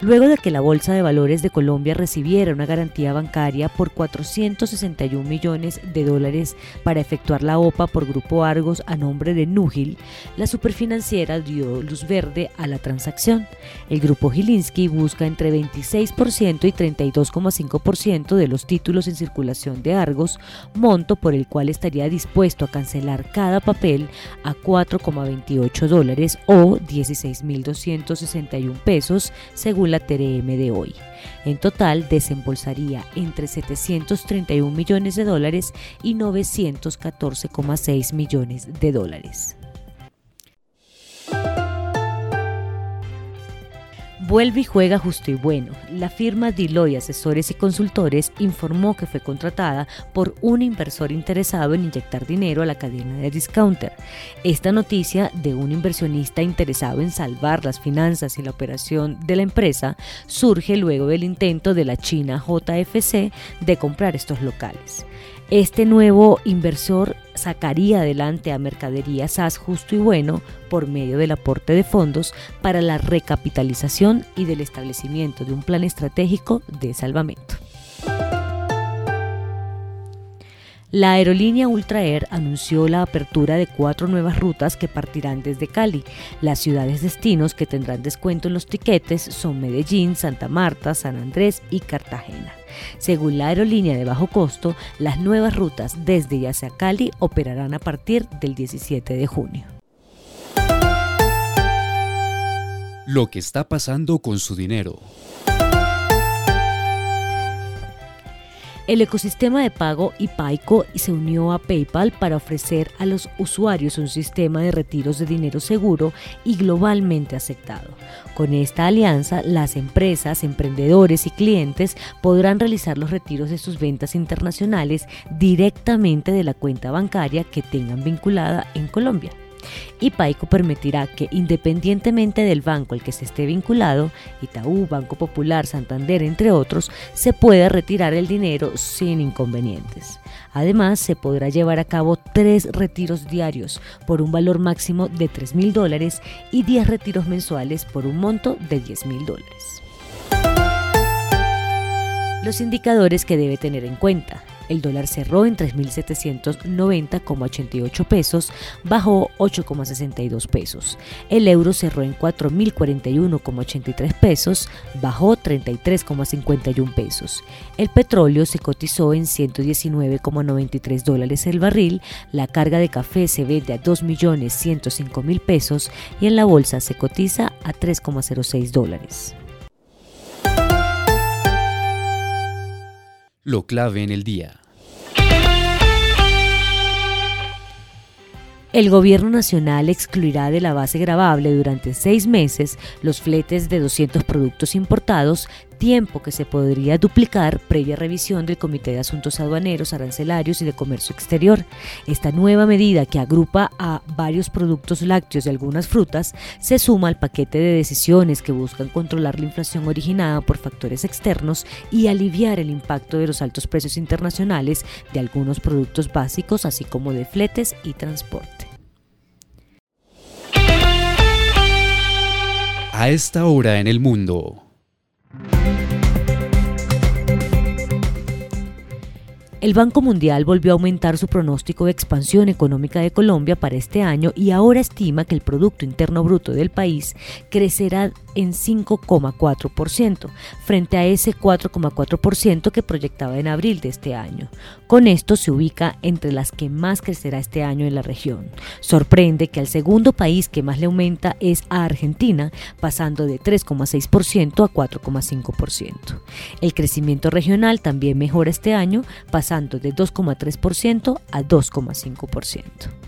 Luego de que la Bolsa de Valores de Colombia recibiera una garantía bancaria por 461 millones de dólares para efectuar la OPA por Grupo Argos a nombre de Núgil, la superfinanciera dio luz verde a la transacción. El Grupo Gilinski busca entre 26% y 32,5% de los títulos en circulación de Argos, monto por el cual estaría dispuesto a cancelar cada papel a 4,28 dólares o 16.261 pesos, según la TRM de hoy. En total desembolsaría entre 731 millones de dólares y 914,6 millones de dólares. Vuelve y juega justo y bueno. La firma Deloitte Asesores y Consultores informó que fue contratada por un inversor interesado en inyectar dinero a la cadena de discounter. Esta noticia de un inversionista interesado en salvar las finanzas y la operación de la empresa surge luego del intento de la China JFC de comprar estos locales. Este nuevo inversor sacaría adelante a Mercadería SAS Justo y Bueno por medio del aporte de fondos para la recapitalización y del establecimiento de un plan estratégico de salvamento. La aerolínea Ultra Air anunció la apertura de cuatro nuevas rutas que partirán desde Cali. Las ciudades destinos que tendrán descuento en los tiquetes son Medellín, Santa Marta, San Andrés y Cartagena. Según la aerolínea de bajo costo, las nuevas rutas desde y hacia Cali operarán a partir del 17 de junio. Lo que está pasando con su dinero. El ecosistema de pago IPAICO se unió a PayPal para ofrecer a los usuarios un sistema de retiros de dinero seguro y globalmente aceptado. Con esta alianza, las empresas, emprendedores y clientes podrán realizar los retiros de sus ventas internacionales directamente de la cuenta bancaria que tengan vinculada en Colombia y Paico permitirá que independientemente del banco al que se esté vinculado, Itaú, Banco Popular, Santander, entre otros, se pueda retirar el dinero sin inconvenientes. Además, se podrá llevar a cabo tres retiros diarios por un valor máximo de 3 mil dólares y 10 retiros mensuales por un monto de 10 mil dólares. Los indicadores que debe tener en cuenta. El dólar cerró en 3.790,88 pesos, bajó 8,62 pesos. El euro cerró en 4.041,83 pesos, bajó 33,51 pesos. El petróleo se cotizó en 119,93 dólares el barril, la carga de café se vende a 2.105.000 pesos y en la bolsa se cotiza a 3,06 dólares. Lo clave en el día. El gobierno nacional excluirá de la base grabable durante seis meses los fletes de 200 productos importados tiempo que se podría duplicar previa revisión del Comité de Asuntos Aduaneros, Arancelarios y de Comercio Exterior. Esta nueva medida que agrupa a varios productos lácteos y algunas frutas se suma al paquete de decisiones que buscan controlar la inflación originada por factores externos y aliviar el impacto de los altos precios internacionales de algunos productos básicos, así como de fletes y transporte. A esta hora en el mundo. El Banco Mundial volvió a aumentar su pronóstico de expansión económica de Colombia para este año y ahora estima que el Producto Interno Bruto del país crecerá en 5,4%, frente a ese 4,4% que proyectaba en abril de este año. Con esto se ubica entre las que más crecerá este año en la región. Sorprende que el segundo país que más le aumenta es a Argentina, pasando de 3,6% a 4,5%. El crecimiento regional también mejora este año, pasando de 2,3% a 2,5%.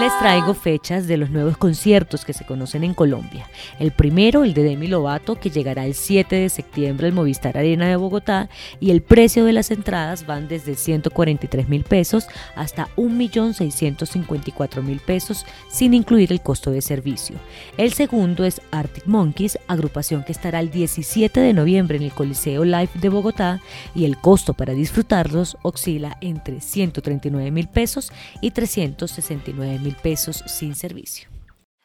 Les traigo fechas de los nuevos conciertos que se conocen en Colombia. El primero, el de Demi Lovato, que llegará el 7 de septiembre al Movistar Arena de Bogotá y el precio de las entradas van desde 143 mil pesos hasta 1.654.000 mil pesos sin incluir el costo de servicio. El segundo es Arctic Monkeys, agrupación que estará el 17 de noviembre en el Coliseo Live de Bogotá y el costo para disfrutarlos oscila entre 139 mil pesos y 369 mil pesos sin servicio.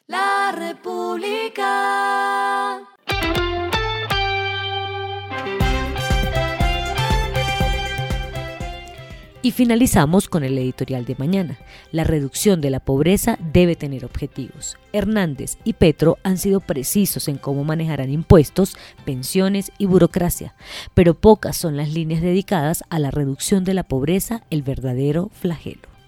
La República. Y finalizamos con el editorial de mañana. La reducción de la pobreza debe tener objetivos. Hernández y Petro han sido precisos en cómo manejarán impuestos, pensiones y burocracia, pero pocas son las líneas dedicadas a la reducción de la pobreza, el verdadero flagelo.